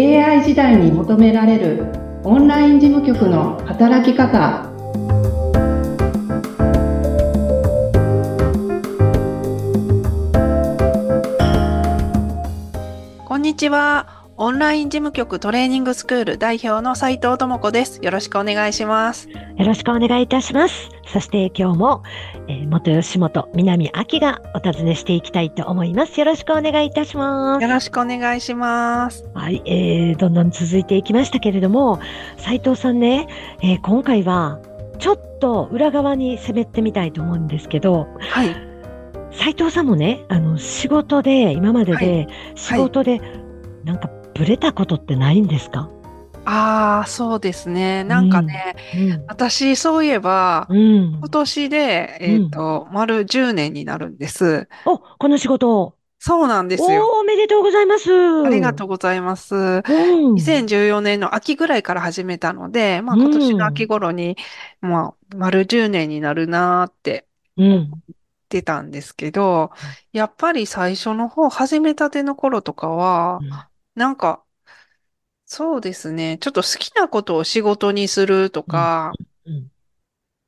AI 時代に求められるオンライン事務局の働き方こんにちは。オンライン事務局トレーニングスクール代表の斉藤智子です。よろしくお願いします。よろしくお願いいたします。そして今日も、えー、元吉本南明がお尋ねしていきたいと思います。よろしくお願いいたします。よろしくお願いします。はい、えー、どんどん続いていきましたけれども、斉藤さんね、えー、今回はちょっと裏側に攻めてみたいと思うんですけど、はい。斉藤さんもね、あの、仕事で、今までで、仕事で、なんか、ブレたことってないんですか？ああ、そうですね。なんかね、うんうん私、そういえば、うん今年で、えっと、丸10年になるんです。お、この仕事。そうなんですよ。おめでとうございます。ありがとうございます。うん。2014年の秋ぐらいから始めたので、まあ今年の秋頃に、まあ丸10年になるなーってうん。言ってたんですけど、やっぱり最初の方、始めたての頃とかは、なんか、そうですね、ちょっと好きなことを仕事にするとか、うん。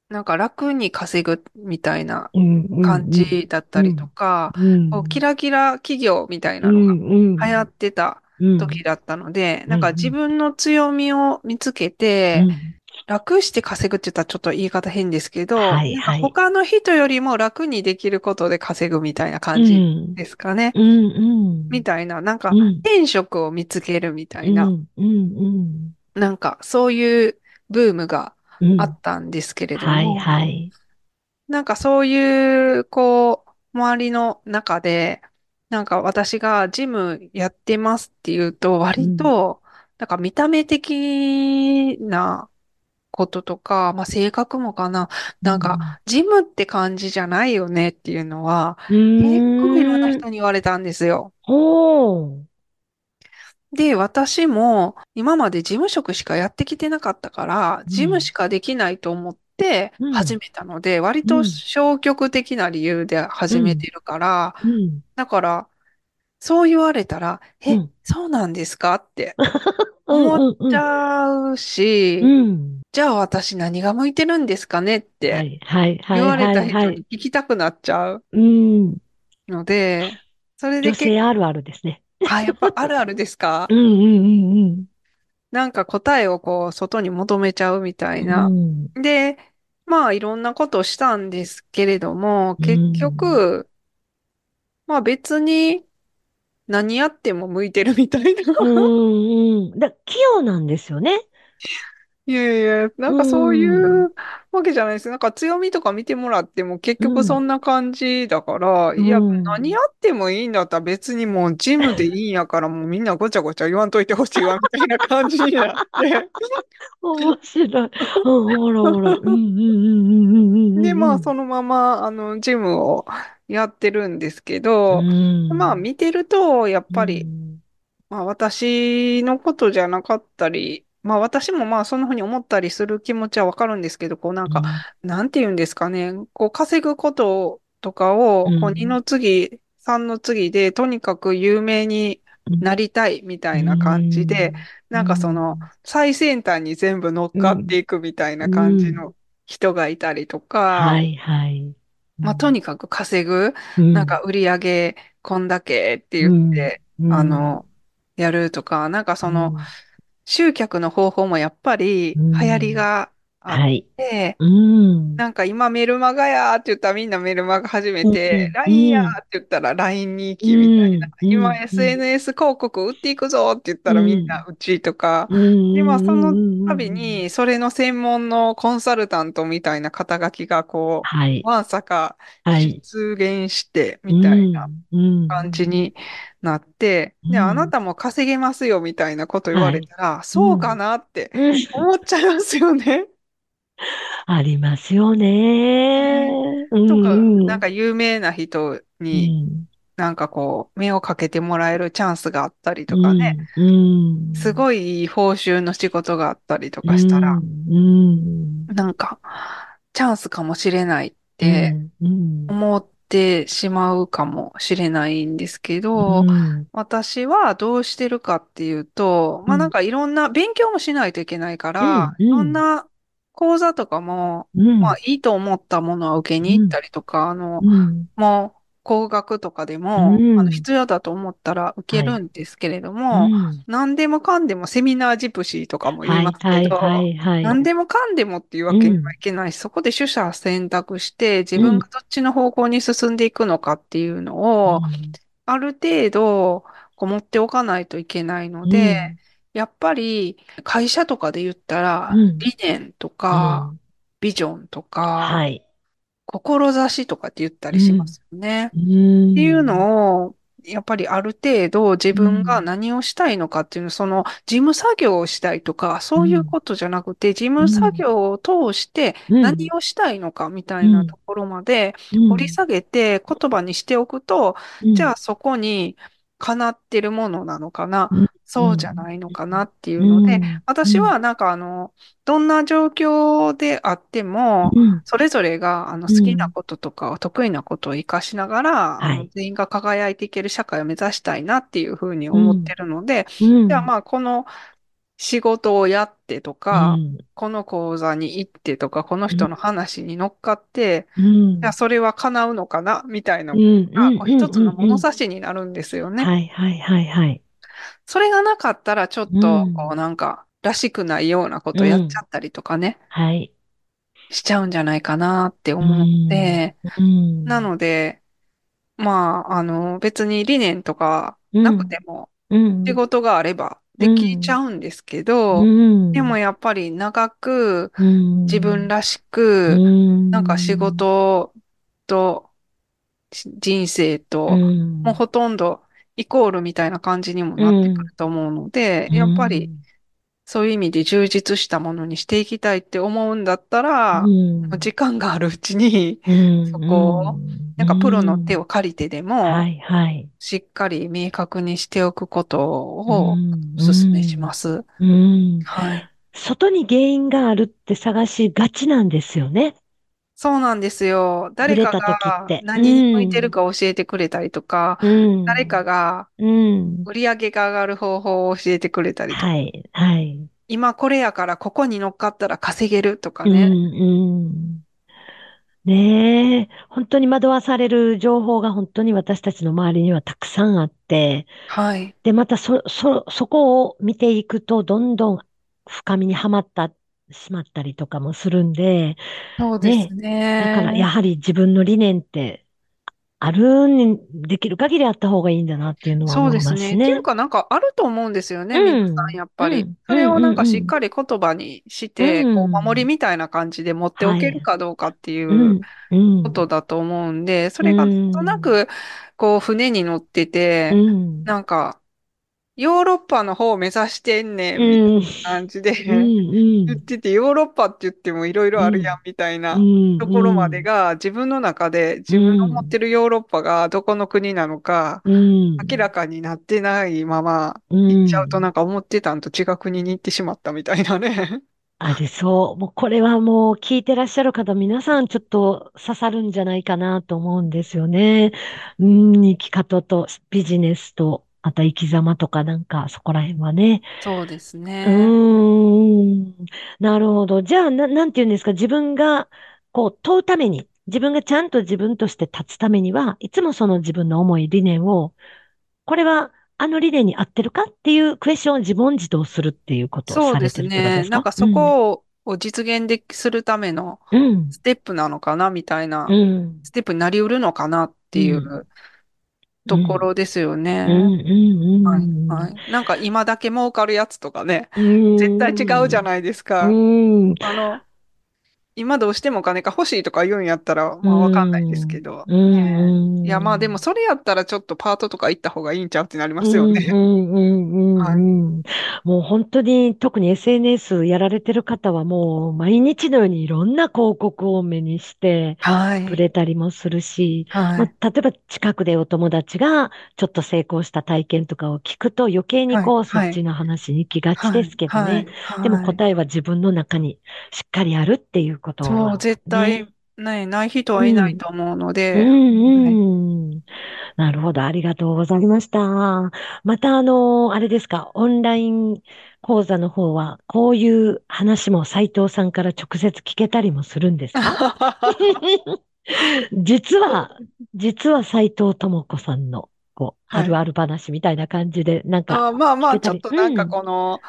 なんか楽に稼ぐみたいな感じだったりとか、うん。こうキラキラ企業みたいなうのが流行ってたうん。時だったので、うんなんか自分の強みを見つけて、楽して稼ぐって言ったらちょっと言い方変ですけど、はいはい。他の人よりも楽にできることで稼ぐみたいな感じですかね。うんうん。みたいな、なんかうん。転職を見つけるみたいな、うんうんなんかそういうブームがうん。あったんですけれども、はいはい。なんかそういう、こう、周りの中で、なんか私がジムやってますっていうと、割と、なんか見た目的なこととか、まあ性格もかな。なんか、ジムって感じじゃないよねっていうのは、うん、結構いろんな人に言われたんですよ。おーで、私も今まで事務職しかやってきてなかったから、ん。事務しかできないと思ってうん。始めたので、割とうん。消極的な理由で始めてるから、うん。だから、そう言われたら、え、うん。そうなんですか？って うん思っちゃうし、うんじゃあ私何が向いてるんですかね？っはて言われた人に聞きたくなっちゃううん。ので、それで女結性あるあるですね。構、あ、やっぱあるあるですか？うんうんうんなんか答えをこう外に求めちゃうみたうん。いな。うん。で、まあいろんなことをしたんですけれども、うん。結局、まあ別に何やっても向いてるみたいな。うんうん。だ器用なんですよね。いやいや、なんかそういうわけじゃないです。なんか強みとか見てもらっても結局そんな感じだから、いや、うん何やってもいいんだったら別にもうジムでいいんやからもうみんなごちゃごちゃ言わんといてほしいわみたいな感じになって。面白い。うんほらほら。うんうんうんうんうんうん。で、まあそのままあのジムをやってるんですけど、うん。まあ見てるとやっぱり、うん。まあ私のことじゃなかったり、まあ私もまあそんな風に思ったりする気持ちはわかるんですけど、こうなんか、なんて言うんですかね、こう稼ぐこととかを、うん。こう2の次、3の次で、とにかく有名になりたいみたいな感じで、なんかその、最先端に全部乗っかっていくみたいな感じの人がいたりとか、はいはい。まあとにかく稼ぐ、うん。なんか売り上げこんだけって言って、うん。あの、やるとか、なんかその、集客の方法もやっぱりうん。流行りがあっはい。て、うん。なんか今メルマガやーって言ったらみんなメルマガ始めて、うん LINE やーって言ったら LINE に行きみたいな。うん今うん SNS 広告売っていくぞって言ったらみんなうちとか。うんで、まあその度にそれの専門のコンサルタントみたいな肩書きがこはい。う、わんさかはい。出現してみたいなうん感じになって、で、うんあなたも稼げますよみたいなこと言われたら、そうかなってうん思っちゃいますよね。ありますよね。とか、うん。なんか有名な人うに、ん。なんかこう、目をかけてもらえるチャンスがあったりとかね、うん。すごい報酬の仕事があったりとかしたら、うん。なんか、チャンスかもしれないってうん。思っってしまうかもしれないんですけど、うん。私はどうしてるかっていうと、まあうん。なんかいろんな勉強もしないといけないから、いろんな講座とかも、うん。まあいいと思ったものは受けに行ったりとか、あの、うん。もう工学とかでも、うん。あの必要だと思ったら受けるんですけれども、うん。何でもかんでもセミナージプシーとかも言いますはい、けど、はい、はい。何でもかんでもっていうわけにはいけない。し、そこで取捨選択して、自分がどっちの方向に進んでいくのかっていうのを、ある程度、こう持っておかないといけないので、やっぱり会社とかで言ったら、うん。理念とうん、かう、ん。ビジョンとか、はい。志とかって言ったりしますよね。うん。っていうのを、やっぱりある程度自分が何をしたいのかっていうの、その事務作業をしたいとか、そういうことじゃなくて、事務作業を通してうん。何をしたいのかみたいなところまで掘り下げて言葉にしておくと、うん。じゃあそこにかなってるものなのかな、うんそうじゃないのかなっていうので、うん。私はなんかあの、どんな状況であっても、うん。それぞれがあのうん好きなこととか得意なことを活かしながら、あはい。の全員が輝いていける社会を目指したいなっていうふうに思ってるので、うん。じゃあまあこの仕事をやってとか、うん。この講座に行ってとか、この人の話に乗っかって、うん。じゃあそれは叶うのかなみたいなうん。のが一つの物さ差しになるんですよね。はいはいはいはい。それがなかったらちょっとうん。こうなんか、らしくないようなことやっちゃったりとかね、はい。しちゃうんじゃないかなって思って、うん。なので、まあ、あの、別に理念とかなくても、うん。仕事があればできちゃうんですけど、うん。でもやっぱり長くうん。自分らしく、うん。なんか仕事とし人生と、うん。もうほとんどイコールみたいな感じにもなってくると思うので、やっぱりそういう意味で充実したものにしていきたいって思うんだったら、うん。時間があるうちに、うん。そこをなんかプロの手を借りてでも、はいはい。しっかり明確にしておくことをおお勧めします。外に原因があるって探しがちなんですよね。そうなんですよ。誰かが何に向いてるか教えてくれたりとか、うん。誰かがうん。売り上げが上がる方法を教えてくれたりとか、はい、はい。今これやからここに乗っかったら稼げるとかうん、ね。うん。ねえ、本当に惑わされる情報が本当に私たちの周りにはたくさんあって、はい。で、またそ、そ、そこを見ていくと、どんどん深みにはまった、しまったりとかもするんで、そうですね。だからやはり自分の理念って、あるに、できる限りあった方がいいんだなっていうのはそう思いですね。って。いうかなんかあると思うんですよね、うん皆さんやっぱり。うんそれをなんかうんしっかり言葉にして、うんこう守りみたいな感じで持っておけるかどうかっていううん、うん。ことだと思うんで、それがなんとなく、こう船に乗ってて、うん。なんか、ヨーロッパの方を目指してんねん、みたいなうん。感じでうん。言ってて、ヨーロッパって言ってもいろいろあるやん、みたいなうん。ところまでが、自分の中で自分の思ってるヨーロッパがどこの国なのか、うん。明らかになってないまま、うん行っちゃうとなんか思ってたんと違う国に行ってしまったみたいなね。ありそう。もうこれはもう聞いてらっしゃる方、皆さんちょっと刺さるんじゃないかなと思うんですよね。うん、生き方とビジネスと、あと生き様とかなんかそこら辺はね。そうですうね。ーん。なるほど。じゃあ、な、なんて言うんですか？自分が、こう、問うために、自分がちゃんと自分として立つためには、いつもその自分の思い、理念を、これは、あの理念に合ってるかっていうクエスチョンを自問自答するっていうことをそうでされてすね。るってことですか？なんかそこを実現でするためのうん。ステップなのかなみたいなう、ん。ステップになりうるのかなっていうところですよ。ね。うん。はい。なんか今だけ儲かるやつとかね、うん。絶対違うじゃないですか。うん。あの、今どうしてもお金が欲しいとか言うんやったら、まあわかんないですけど。いや、まあでもそれやったらちょっとパートとか行った方がいいんちゃうってなりますよね。うんうんうんうんはいうん。もう本当に特に SNS やられてる方はもう毎日のようにいろんな広告を目にしてはい。くれたりもするし、はい。まあ、例えば近くでお友達がちょっと成功した体験とかを聞くと余計にこうはいそっちの話に行きがちですけどね。でも答えは自分の中にしっかりあるっていうことは。そう、絶対ね。ね、ない人はいないと思うのうで、んうん。なるほど。ありがとうございました。また、あの、あれですか、オンライン講座の方は、こういう話も斉藤さんから直接聞けたりもするんですか？実は、実は斉藤智子さんの、こう、はい。あるある話みたいな感じで、なんか、あまあまあ、ちょっとなんかうんこの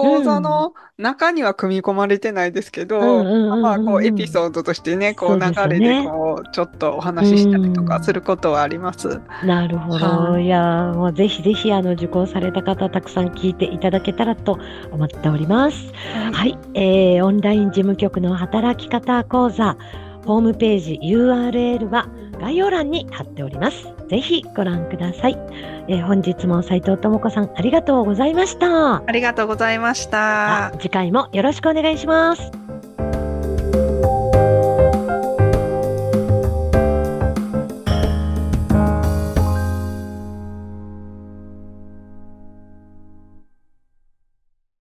講座の中には組み込まれてないですけど、うんうんうんうんまあこうエピソードとしてね、こう流ねれでこうちょっとお話ししたりとかすることはあります。なるほど。はい。いやー、もうぜひぜひ、あの、受講された方、たくさん聞いていただけたらと思っております。はい、えー、オンライン事務局の働き方講座、ホームページ URL は概要欄に貼っております。ぜひご覧ください。えー本日も斉藤智子さんありがとうございました。ありがとうございましたあ。次回もよろしくお願いします。